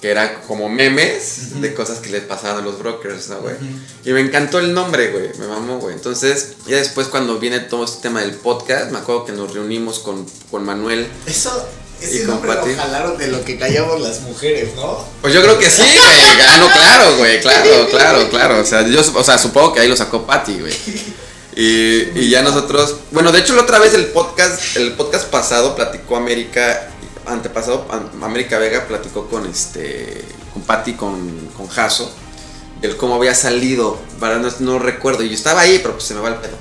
Que era como memes de cosas que les pasaban a los brokers, ¿no, güey? Y me encantó el nombre, güey. Me mamó, güey. Entonces, ya después cuando viene todo este tema del podcast, me acuerdo que nos reunimos con, con Manuel. Eso ese nombre lo jalaron de lo que callamos las mujeres, ¿no? Pues yo creo que sí, güey. Ah, no, claro, güey, claro, claro, claro. O sea, yo o sea, supongo que ahí lo sacó Patty, güey. Y, y, ya nosotros. Bueno, de hecho, la otra vez el podcast, el podcast pasado platicó América. antepasado, América Vega platicó con este, con Patty, con, con Jaso, del cómo había salido, para no, no recuerdo, y yo estaba ahí, pero pues se me va el pedo.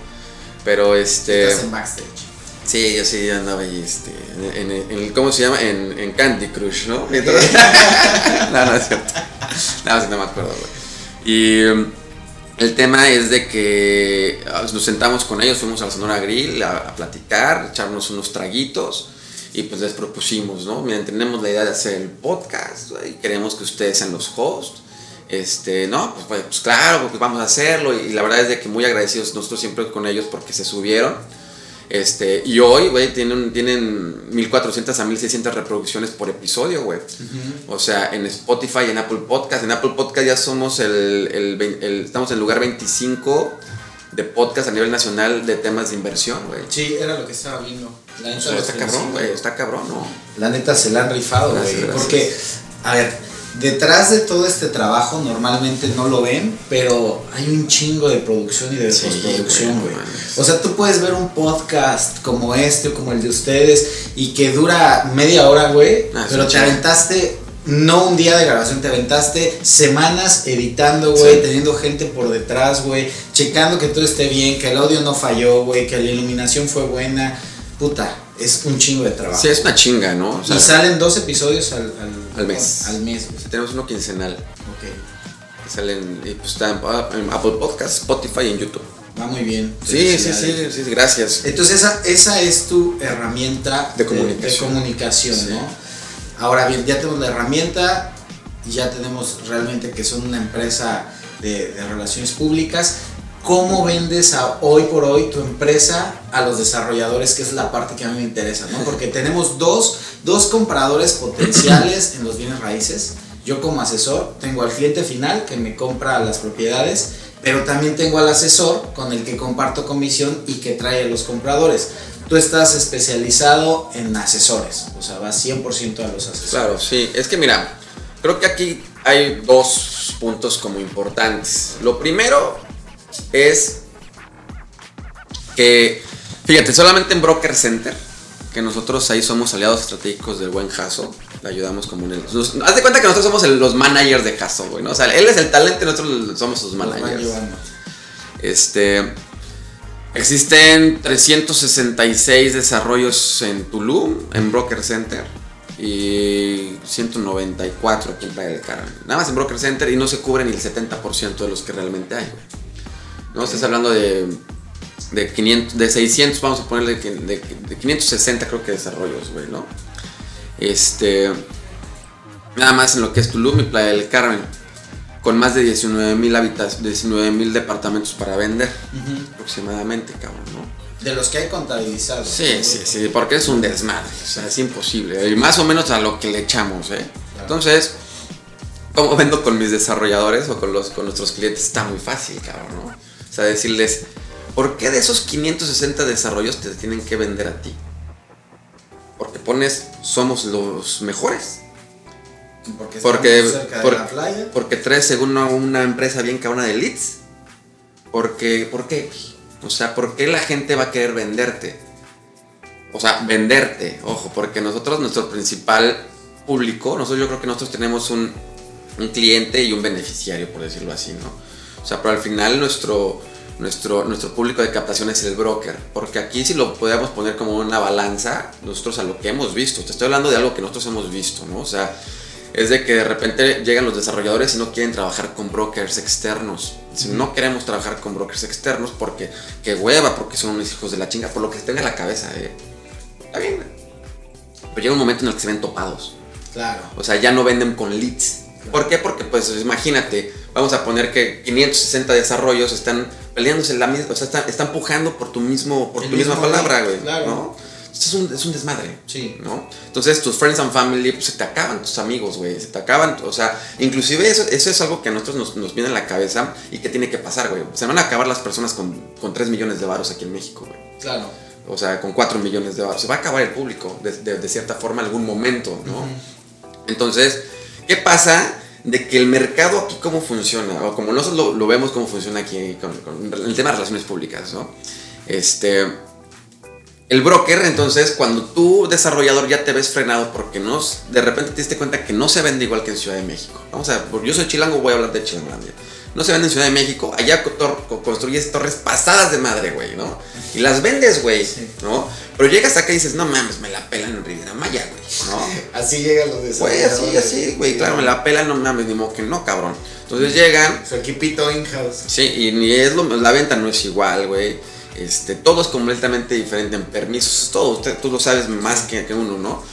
Pero este... Estás en backstage. Sí, yo sí andaba ahí, este, en, en, en- ¿cómo se llama? En, en Candy Crush, ¿no? no, no es cierto. No, sí, no me acuerdo, güey. Y um, el tema es de que ah, nos sentamos con ellos, fuimos a la Sonora Grill a, a platicar, echarnos unos traguitos y pues les propusimos, ¿no? Miren, tenemos la idea de hacer el podcast y queremos que ustedes sean los hosts. Este, no, pues, pues, pues, claro, pues vamos a hacerlo y, la verdad es de que muy agradecidos nosotros siempre con ellos porque se subieron. Este, y hoy, güey, tienen, tienen 1400 a 1600 reproducciones por episodio, güey. O sea, en Spotify, en Apple Podcast. En Apple Podcast ya somos el, el el- estamos en el lugar 25 de podcast a nivel nacional de temas de inversión, güey. Sí, era lo que estaba viendo. La O neta, sea, los está cabrón, güey, está cabrón, ¿no? La neta se la han rifado, güey. Porque, a ver, detrás de todo este trabajo normalmente no lo ven, pero hay un chingo de producción y de Sí, postproducción, güey. O sea, tú puedes ver un podcast como este o como el de ustedes y que dura media hora, güey, Ah, pero te aventaste no un día de grabación, te aventaste semanas editando, güey, Sí. teniendo gente por detrás, güey, checando que todo esté bien, que el audio no falló, güey, que la iluminación fue buena. Puta, es un chingo de trabajo. Sí, es una chinga, ¿no? O sea, y salen dos episodios al, al, Al mes. Al mes, tenemos uno quincenal Ok. que salen y pues está en, en Apple Podcast, Spotify y en YouTube. Va muy bien. Sí, sí, sí, sí, gracias. Entonces esa, esa es tu herramienta De comunicación. comunicación, Sí. ¿no? Ahora bien, ya tenemos la herramienta, ya tenemos realmente que son una empresa de, de relaciones públicas. ¿Cómo vendes a, hoy por hoy tu empresa a los desarrolladores? Que es la parte que a mí me interesa, ¿no? Porque tenemos dos, dos compradores potenciales en los bienes raíces. Yo como asesor tengo al cliente final que me compra las propiedades, pero también tengo al asesor con el que comparto comisión y que trae a los compradores. Tú estás especializado en asesores, o sea, vas 100% a los asesores. Claro, sí. Es que mira, creo que aquí hay dos puntos como importantes. Lo primero es que, fíjate, solamente en Broker Center, que nosotros ahí somos aliados estratégicos del buen Jaso, le ayudamos como en el... nos- haz de cuenta que nosotros somos el- los managers de Jaso, güey, ¿no? O sea, él es el talento y nosotros somos sus managers. Este. Existen 366 desarrollos en Tulum, en Broker Center. Y 194 aquí en Playa del Carmen. Nada más en Broker Center y no se cubre ni el 70% de los que realmente hay, güey. No estás hablando de, de 500, de 600, vamos a ponerle de, de 560 creo que desarrollos, güey, ¿no? Este. Nada más en lo que es Tulum y Playa del Carmen con más de 19 mil hábitats, 19 mil departamentos para vender aproximadamente, cabrón, ¿no? De los que hay contabilizados. Sí, sí, sí, porque es un desmadre, o sea, es imposible, y más o menos a lo que le echamos, ¿eh? Entonces, como vendo con mis desarrolladores o con, los, con nuestros clientes, está muy fácil, cabrón, ¿no? O sea, decirles, ¿por qué de esos 560 desarrollos te tienen que vender a ti? Porque pones, somos los mejores. Porque, Porque, cerca por- de la playa. porque traes según una, una empresa bien cabrona de leads. Porque, ¿Por qué? O sea, ¿por qué la gente va a querer venderte? O sea, venderte, ojo, porque nosotros, nuestro principal público, nosotros yo creo que nosotros tenemos un, un cliente y un beneficiario, por decirlo así, ¿no? O sea, pero al final nuestro, nuestro, nuestro público de captación es el broker, porque aquí si lo podemos poner como una balanza, nosotros a lo que hemos visto, te estoy hablando de algo que nosotros hemos visto, ¿no? O sea, es de que de repente llegan los desarrolladores y no quieren trabajar con brokers externos. Si no queremos trabajar con brokers externos porque qué hueva, porque son unos hijos de la chinga, por lo que se tenga en la cabeza, ¿eh? Está bien. Pero llega un momento en el que se ven topados. Claro. O sea, ya no venden con leads. ¿Por qué? Porque, pues, imagínate, vamos a poner que 560 desarrollos están peleándose en la misma, o sea, están, están pujando por tu mismo, por El tu misma palabra, güey. claro. ¿no? Es un, es un desmadre. Sí. ¿no? Entonces tus friends and family pues, se te acaban, tus amigos, güey, se te acaban, o sea, inclusive eso, eso es algo que a nosotros nos, nos viene a la cabeza y que tiene que pasar, güey. Se van a acabar las personas con, con 3 millones de varos aquí en México, güey. Claro. O sea, con 4 millones de varos. Se va a acabar el público de, de- de cierta forma en algún momento, ¿no? Entonces, ¿qué pasa? De que el mercado aquí cómo funciona, o como nosotros lo, vemos cómo funciona aquí con, el tema de relaciones públicas, ¿no? Este, el broker, entonces, cuando tú, desarrollador, ya te ves frenado porque no, de repente te diste cuenta que no se vende igual que en Ciudad de México. Vamos a ver, yo soy chilango, voy a hablar de Chilangolandia. No se vende en Ciudad de México, allá construyes torres pasadas de madre, güey, ¿no? Y las vendes, güey, ¿no? Pero llegas acá y dices, no mames, me la pelan en Riviera Maya, güey, ¿no? así llegan los desarrolladores. Güey, así, así, güey, claro, me la pelan, no mames, ni modo que no, cabrón. Entonces llegan. Su equipito in-house. Sí, y ni es lo, la venta no es igual, güey. Este, todo es completamente diferente en permisos, todo, usted, tú lo sabes más que, que uno, ¿no?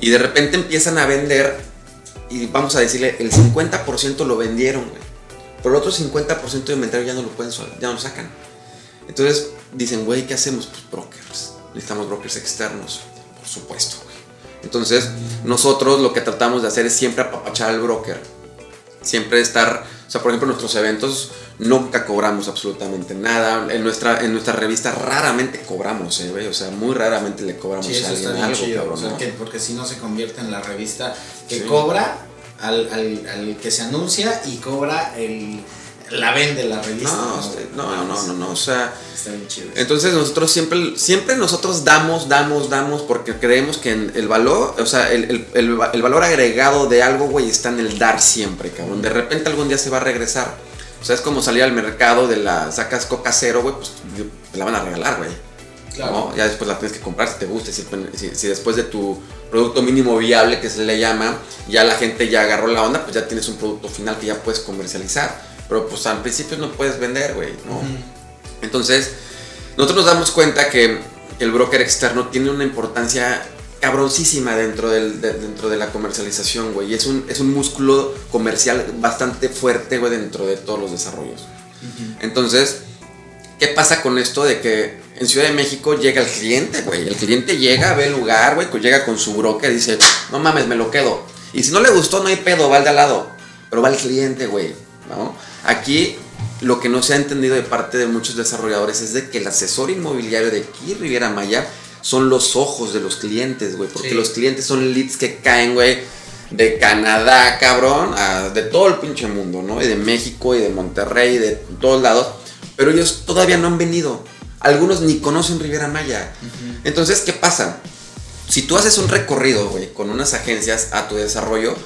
Y de repente empiezan a vender y vamos a decirle, el 50% lo vendieron, güey. Pero el otro 50% de inventario ya no lo pueden, ya no lo sacan. Entonces dicen, güey, ¿qué hacemos? Pues brokers. Necesitamos brokers externos, por supuesto, güey. Entonces, nosotros lo que tratamos de hacer es siempre apapachar al broker. Siempre estar, o sea, por ejemplo, en nuestros eventos nunca cobramos absolutamente nada. En nuestra, en nuestra revista raramente cobramos, ¿eh, güey? O sea, muy raramente le cobramos a alguien algo, porque si no se convierte en la revista que cobra al, al, que se anuncia y cobra el la vende la revista. No, no, no, no, no, o sea, está bien chido. Entonces nosotros siempre, siempre nosotros damos, damos, damos porque creemos que el valor, o sea, el, el, el, valor agregado de algo, güey, está en el dar siempre, cabrón. De repente algún día se va a regresar. O sea, es como salir al mercado de la, sacas coca cero, güey, pues te la van a regalar, güey. Claro. Ya después la tienes que comprar si te gusta, si, si, después de tu producto mínimo viable, que se le llama, ya la gente ya agarró la onda, pues ya tienes un producto final que ya puedes comercializar. Pero pues al principio no puedes vender, güey, ¿no? Entonces, nosotros nos damos cuenta que el broker externo tiene una importancia cabroncísima dentro, del, de, dentro de la comercialización, güey. Y es un, es un músculo comercial bastante fuerte, güey, dentro de todos los desarrollos. Entonces, ¿qué pasa con esto de que en Ciudad de México llega el cliente, güey? El cliente llega, ve el lugar, güey, llega con su broker y dice, no mames, me lo quedo. Y si no le gustó, no hay pedo, va al de al lado. Pero va el cliente, güey, ¿no? Aquí lo que no se ha entendido de parte de muchos desarrolladores es de que el asesor inmobiliario de aquí, Riviera Maya, son los ojos de los clientes, güey. Porque los clientes son leads que caen, güey, de Canadá, cabrón, de todo el pinche mundo, ¿no? Y de México y de Monterrey, de todos lados. Pero ellos todavía no han venido. Algunos ni conocen Riviera Maya. Entonces, ¿qué pasa? Si tú haces un recorrido, güey, con unas agencias a tu desarrollo,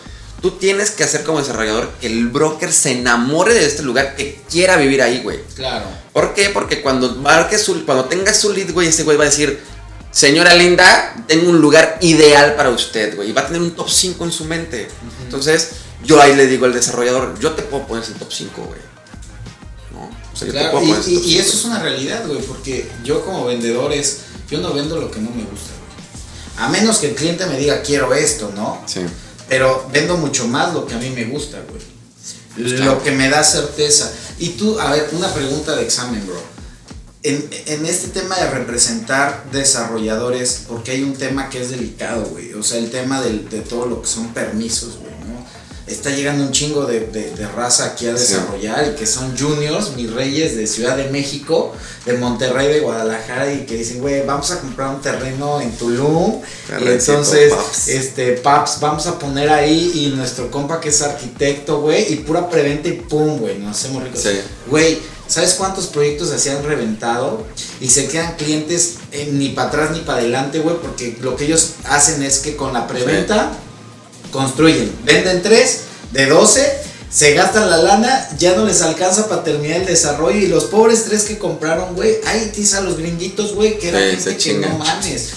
Tú tienes que hacer como desarrollador que el broker se enamore de este lugar, que quiera vivir ahí, güey. Claro. ¿Por qué? Porque cuando marques su, cuando tengas su lead, güey, ese güey va a decir, señora linda, tengo un lugar ideal para usted, güey. Y va a tener un top 5 en su mente. Entonces, yo ahí le digo al desarrollador, yo te puedo poner ese top 5, güey. ¿No? O sea, yo te puedo poner y, eso es una realidad, güey, porque yo como vendedor es, yo no vendo lo que no me gusta, güey. A menos que el cliente me diga, quiero esto, ¿no? Sí. Pero vendo mucho más lo que a mí me gusta, güey. Lo que me da certeza. Y tú, a ver, una pregunta de examen, bro. En, en, este tema de representar desarrolladores, porque hay un tema que es delicado, güey. O sea, el tema de, de todo lo que son permisos, güey está llegando un chingo de, de, raza aquí a desarrollar y que son juniors, mis reyes de Ciudad de México, de Monterrey, de Guadalajara y que dicen, güey, vamos a comprar un terreno en Tulum y entonces, este, Paps, vamos a poner ahí y nuestro compa que es arquitecto, güey, y pura preventa y pum, güey, nos hacemos ricos. Güey, ¿sabes cuántos proyectos se han reventado? Y se quedan clientes eh, ni para atrás ni para adelante, güey, porque lo que ellos hacen es que con la preventa construyen, venden 3 de 12, se gastan la lana, ya no les alcanza para terminar el desarrollo y los pobres tres que compraron, güey, ahí a los gringuitos, güey, que eran gente que no mames.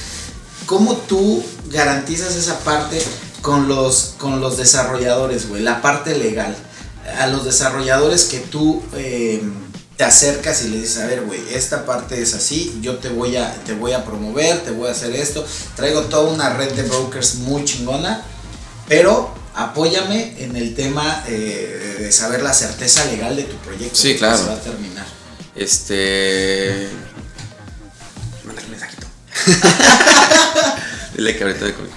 ¿Cómo tú garantizas esa parte con los, con los desarrolladores, güey? La parte legal. A los desarrolladores que tú em, te acercas y le dices, a ver, güey, esta parte es así, yo te voy, a, te voy a promover, te voy a hacer esto. Traigo toda una red de brokers muy chingona pero apóyame en el tema eh, de saber la certeza legal de tu proyecto. Sí, claro. Se va a terminar. Este. Mándale un mensajito. Dile que ahorita conmigo.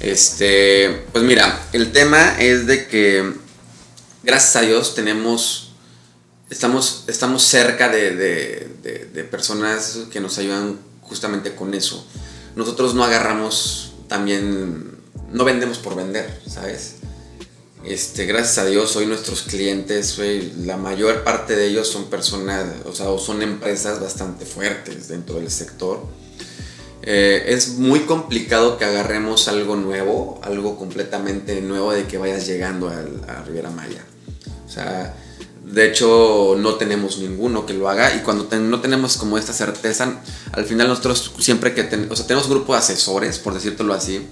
Este. Pues mira, el tema es de que. Gracias a Dios tenemos. Estamos, estamos cerca de, de, de personas que nos ayudan justamente con eso. Nosotros no agarramos también no vendemos por vender, ¿sabes? Este, gracias a Dios, hoy nuestros clientes, la mayor parte de ellos son personas, o sea, son empresas bastante fuertes dentro del sector. eh, es muy complicado que agarremos algo nuevo, algo completamente nuevo de que vayas llegando a Riviera Maya. O sea, de hecho no tenemos ninguno que lo haga y cuando no tenemos como esta certeza, al final nosotros siempre que o sea, tenemos un grupo de asesores, por decírtelo así,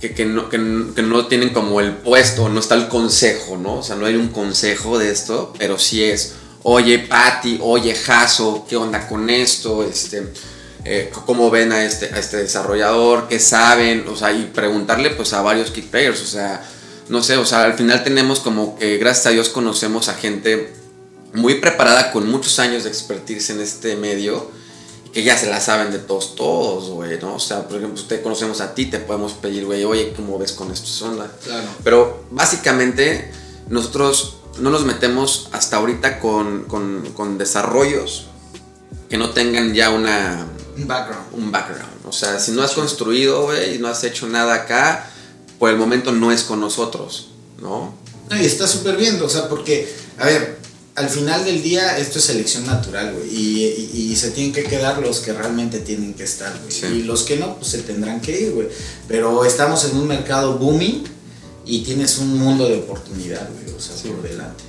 que, no, tienen como el puesto, no está el consejo, ¿no? O sea, no hay un consejo de esto, pero sí es, oye, Patti, oye, Jaso, ¿qué onda con esto? Este, eh, cómo ven a este, a este desarrollador, qué saben, o sea, y preguntarle pues a varios kick players, o sea, no sé, o sea, al final tenemos como que gracias a Dios conocemos a gente muy preparada con muchos años de expertise en este medio que ya se la saben de todos, todos, güey, ¿no? O sea, por ejemplo, usted conocemos a ti, te podemos pedir, güey, oye, ¿cómo ves con esto? Onda? Claro. Pero básicamente nosotros no nos metemos hasta ahorita con, con, con desarrollos que no tengan ya una un background. Un background. O sea, si no has construido, güey, y no has hecho nada acá, por el momento no es con nosotros, ¿no? No, y está súper bien, o sea, porque, a ver, al final del día esto es selección natural, güey, y, se tienen que quedar los que realmente tienen que estar, güey. Y los que no, pues se tendrán que ir, güey. Pero estamos en un mercado booming y tienes un mundo de oportunidad, güey, o sea, por delante.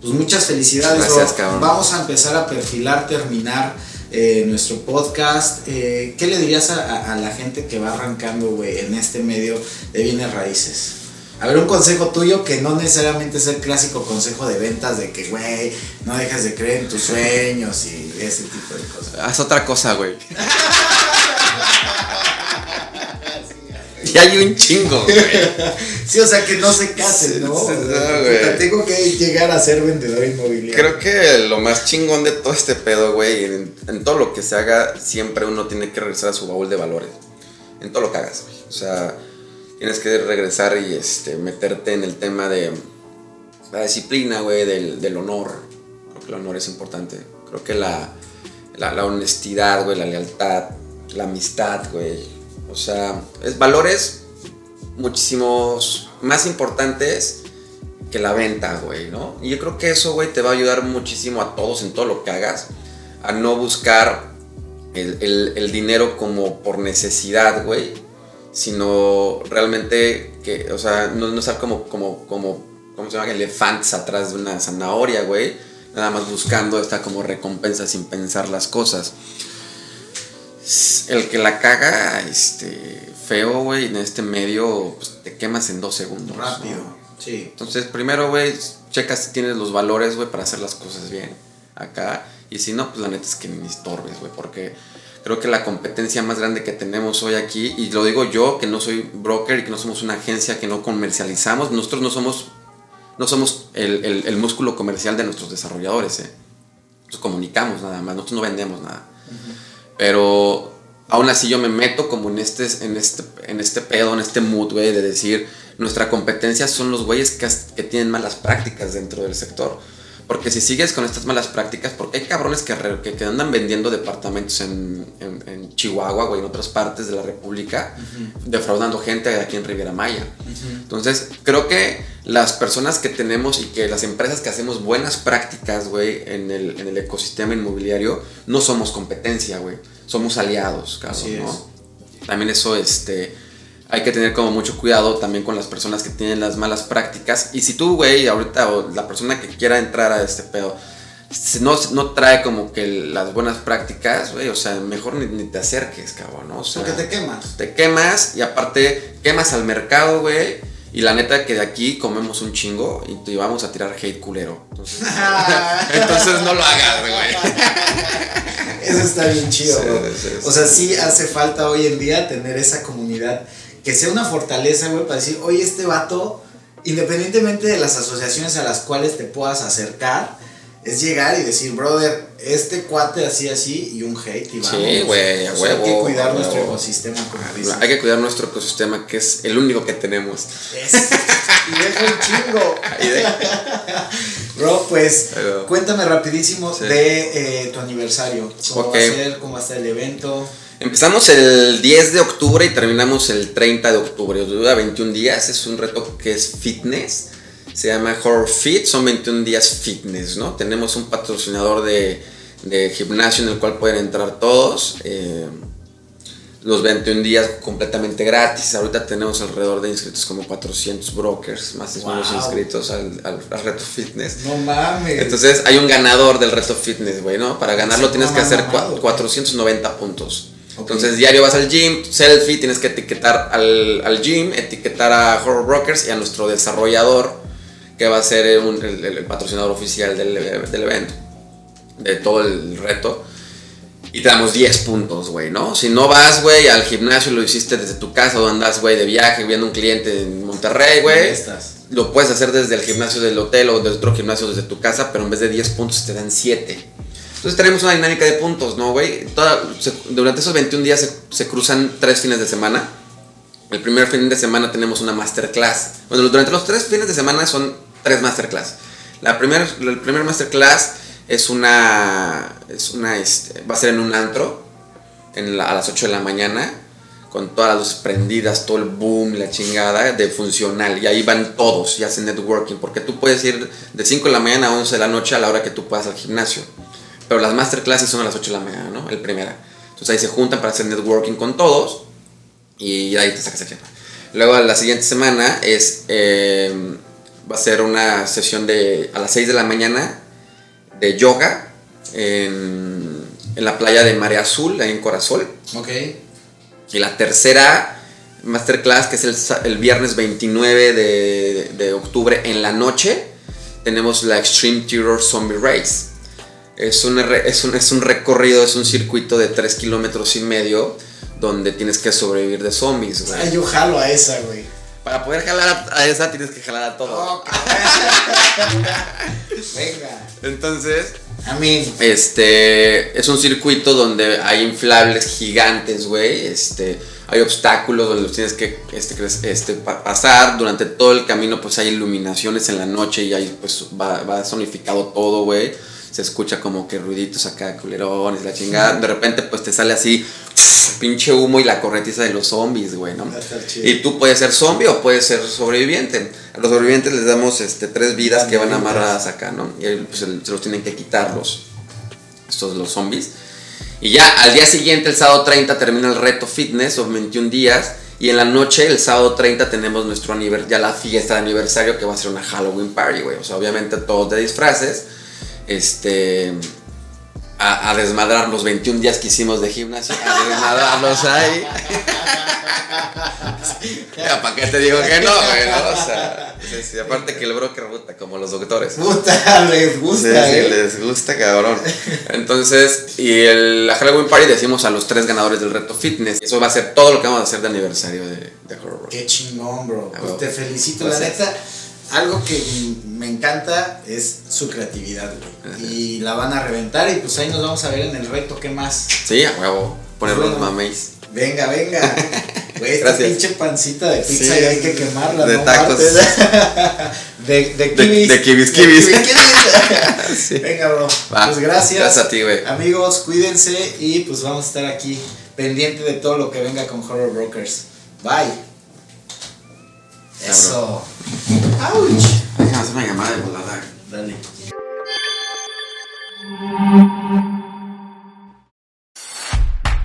Pues muchas felicidades, Gracias, cabrón. Vamos a empezar a perfilar, terminar eh, nuestro podcast. Eh, ¿Qué le dirías a, la gente que va arrancando, güey, en este medio de bienes raíces? A ver, un consejo tuyo que no necesariamente es el clásico consejo de ventas de que, güey, no dejas de creer en tus sueños y ese tipo de cosas. Haz otra cosa, güey. Y hay un chingo, güey. sí, o sea, que no se casen, ¿no? tengo que llegar a ser vendedor inmobiliario. Creo que lo más chingón de todo este pedo, güey, en, todo lo que se haga, siempre uno tiene que regresar a su baúl de valores. En todo lo que hagas, güey. O sea, tienes que regresar y este, meterte en el tema de la disciplina, güey, del, honor. Creo que el honor es importante. Creo que la, la, la honestidad, güey, la lealtad, la amistad, güey o sea, es valores muchísimos más importantes que la venta, güey, ¿no? Y yo creo que eso, güey, te va a ayudar muchísimo a todos en todo lo que hagas, a no buscar el, dinero como por necesidad, güey, sino realmente que, o sea, no, no estar como, como, como, ¿cómo se llama? Elefantes atrás de una zanahoria, güey, nada más buscando esta como recompensa sin pensar las cosas el que la caga, este, feo, güey, en este medio, pues te quemas en dos segundos. Rápido, sí. Entonces, primero, güey, checa si tienes los valores, güey, para hacer las cosas bien acá. Y si no, pues la neta es que ni estorbes, güey, porque creo que la competencia más grande que tenemos hoy aquí, y lo digo yo, que no soy broker y que no somos una agencia que no comercializamos, nosotros no somos, no somos el, músculo comercial de nuestros desarrolladores, ¿eh? Nosotros comunicamos nada más, nosotros no vendemos nada. Pero aún así yo me meto como en este, en este, en este pedo, en este mood, güey, de decir, nuestra competencia son los güeyes que, que tienen malas prácticas dentro del sector. Porque si sigues con estas malas prácticas, porque hay cabrones que, que, andan vendiendo departamentos en, en, Chihuahua o en otras partes de la República, defraudando gente aquí en Riviera Maya. Entonces, creo que las personas que tenemos y que las empresas que hacemos buenas prácticas, güey, en el, en el ecosistema inmobiliario, no somos competencia, güey. Somos aliados, cabrón, ¿no? También eso, este hay que tener como mucho cuidado también con las personas que tienen las malas prácticas. Y si tú, güey, ahorita, o la persona que quiera entrar a este pedo, no, no trae como que las buenas prácticas, güey, o sea, mejor ni, te acerques, cabrón, ¿no? O sea, Porque te quemas. Te quemas y aparte quemas al mercado, güey. Y la neta que de aquí comemos un chingo y te vamos a tirar hate culero. Entonces, entonces no lo hagas, güey. Eso está bien chido, O sea, sí hace falta hoy en día tener esa comunidad que sea una fortaleza, güey, para decir, oye, este vato, independientemente de las asociaciones a las cuales te puedas acercar, es llegar y decir, brother, este cuate así, así y un hate y vamos. Sí, güey, a huevo. Hay que cuidar nuestro ecosistema, como dice. Hay que cuidar nuestro ecosistema, que es el único que tenemos. Es, y deja un chingo. Bro, pues, cuéntame rapidísimo de eh, tu aniversario. ¿Cómo va a ser? ¿Cómo va a estar el evento? Empezamos el 10 de octubre y terminamos el 30 de octubre. Dura 21 días. Es un reto que es fitness. Se llama Horror Fit. Son 21 días fitness, ¿no? Tenemos un patrocinador de, de gimnasio en el cual pueden entrar todos. Eh, los 21 días completamente gratis. Ahorita tenemos alrededor de inscritos como 400 brokers, más o menos inscritos al, al, reto fitness. No mames. Entonces hay un ganador del reto fitness, güey, ¿no? Para ganarlo tienes que hacer 490 puntos. Entonces diario vas al gym, selfie, tienes que etiquetar al, al, gym, etiquetar a Horror Brokers y a nuestro desarrollador, que va a ser el, patrocinador oficial del, del evento, de todo el reto y te damos 10 puntos, güey, ¿no? Si no vas, güey, al gimnasio, lo hiciste desde tu casa o andas, güey, de viaje viendo un cliente en Monterrey, güey. Lo puedes hacer desde el gimnasio del hotel o desde otro gimnasio desde tu casa, pero en vez de 10 puntos te dan 7. Entonces tenemos una dinámica de puntos, ¿no, güey? Durante esos 21 días se, cruzan tres fines de semana. El primer fin de semana tenemos una masterclass. Bueno, durante los tres fines de semana son tres masterclass. La primer, el primer masterclass es una. Es una este, va a ser en un antro. En a las 8 de la mañana. Con todas las luces prendidas, todo el boom, la chingada de funcional. Y ahí van todos y hacen networking. Porque tú puedes ir de 5 de la mañana a 11 de la noche a la hora que tú puedas al gimnasio. Pero las masterclasses son a las 8 de la mañana, ¿no? El primera. Entonces ahí se juntan para hacer networking con todos. Y ahí te sacas el Luego la siguiente semana es. Eh, va a ser una sesión de a las 6 de la mañana de yoga en, en la playa de Marea Azul, ahí en Corazol. Ok. Y la tercera masterclass, que es el, el viernes 29 de, de, octubre en la noche, tenemos la Extreme Terror Zombie Race. Es un, es, un, es un recorrido, es un circuito de 3 kilómetros y medio donde tienes que sobrevivir de zombies, güey. yo jalo a esa, güey. Para poder jalar a, esa tienes que jalar a todo. Venga. Entonces. A mí. Este. Es un circuito donde hay inflables gigantes, güey. Este. Hay obstáculos donde los tienes que este, este, pasar. Durante todo el camino, pues hay iluminaciones en la noche y ahí, pues, va, va sonificado todo, güey. Se escucha como que ruiditos acá, culerones, la chingada. De repente, pues te sale así pinche humo y la corretiza de los zombies, güey, ¿no? Y tú puedes ser zombie o puedes ser sobreviviente. A los sobrevivientes les damos este, tres vidas que van amarradas acá, ¿no? Y pues, se los tienen que quitar los, estos, los zombies. Y ya al día siguiente, el sábado 30, termina el reto fitness, o 21 días. Y en la noche, el sábado 30, tenemos nuestro ya la fiesta de aniversario que va a ser una Halloween party, güey. O sea, obviamente todos de disfraces. Este a, desmadrar los 21 días que hicimos de gimnasio, a desmadrarlos ahí. ¿Para qué te digo que no, güey? O sea, aparte que el broker gusta como los doctores. Gusta, les gusta. Sí, les gusta, cabrón. Entonces, y el, la Halloween Party decimos a los tres ganadores del reto fitness. Eso va a ser todo lo que vamos a hacer de aniversario de, de Horror Qué chingón, bro. Pues te felicito, la neta algo que me encanta es su creatividad, güey. Y la van a reventar y pues ahí nos vamos a ver en el reto, ¿qué más? Sí, a huevo, poner los mameis. Venga, venga. Güey, esta pinche pancita de pizza y hay que quemarla, De tacos. de, de kibis. De, kibis, kibis. Venga, bro. pues gracias. Gracias a ti, güey. Amigos, cuídense y pues vamos a estar aquí pendiente de todo lo que venga con Horror Brokers. Bye. Eso. ¡Auch! Déjame hacer una llamada de volada. Dale.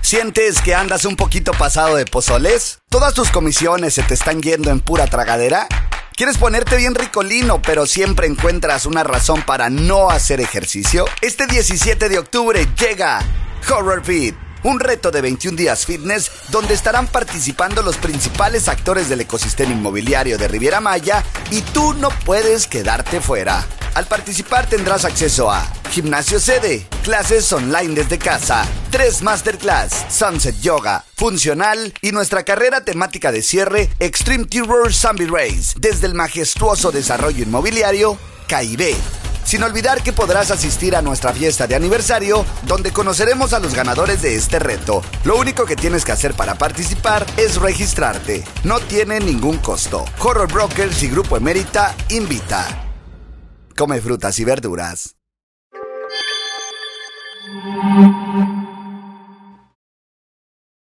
¿Sientes que andas un poquito pasado de pozoles? ¿Todas tus comisiones se te están yendo en pura tragadera? ¿Quieres ponerte bien ricolino, pero siempre encuentras una razón para no hacer ejercicio? Este 17 de octubre llega Horror Beat un reto de 21 días fitness donde estarán participando los principales actores del ecosistema inmobiliario de Riviera Maya y tú no puedes quedarte fuera. Al participar tendrás acceso a gimnasio sede, clases online desde casa, tres masterclass, sunset yoga, funcional y nuestra carrera temática de cierre Extreme Terror Zombie Race desde el majestuoso desarrollo inmobiliario CAIB sin olvidar que podrás asistir a nuestra fiesta de aniversario, donde conoceremos a los ganadores de este reto. Lo único que tienes que hacer para participar es registrarte. No tiene ningún costo. Horror Brokers y Grupo Emérita invita. Come frutas y verduras.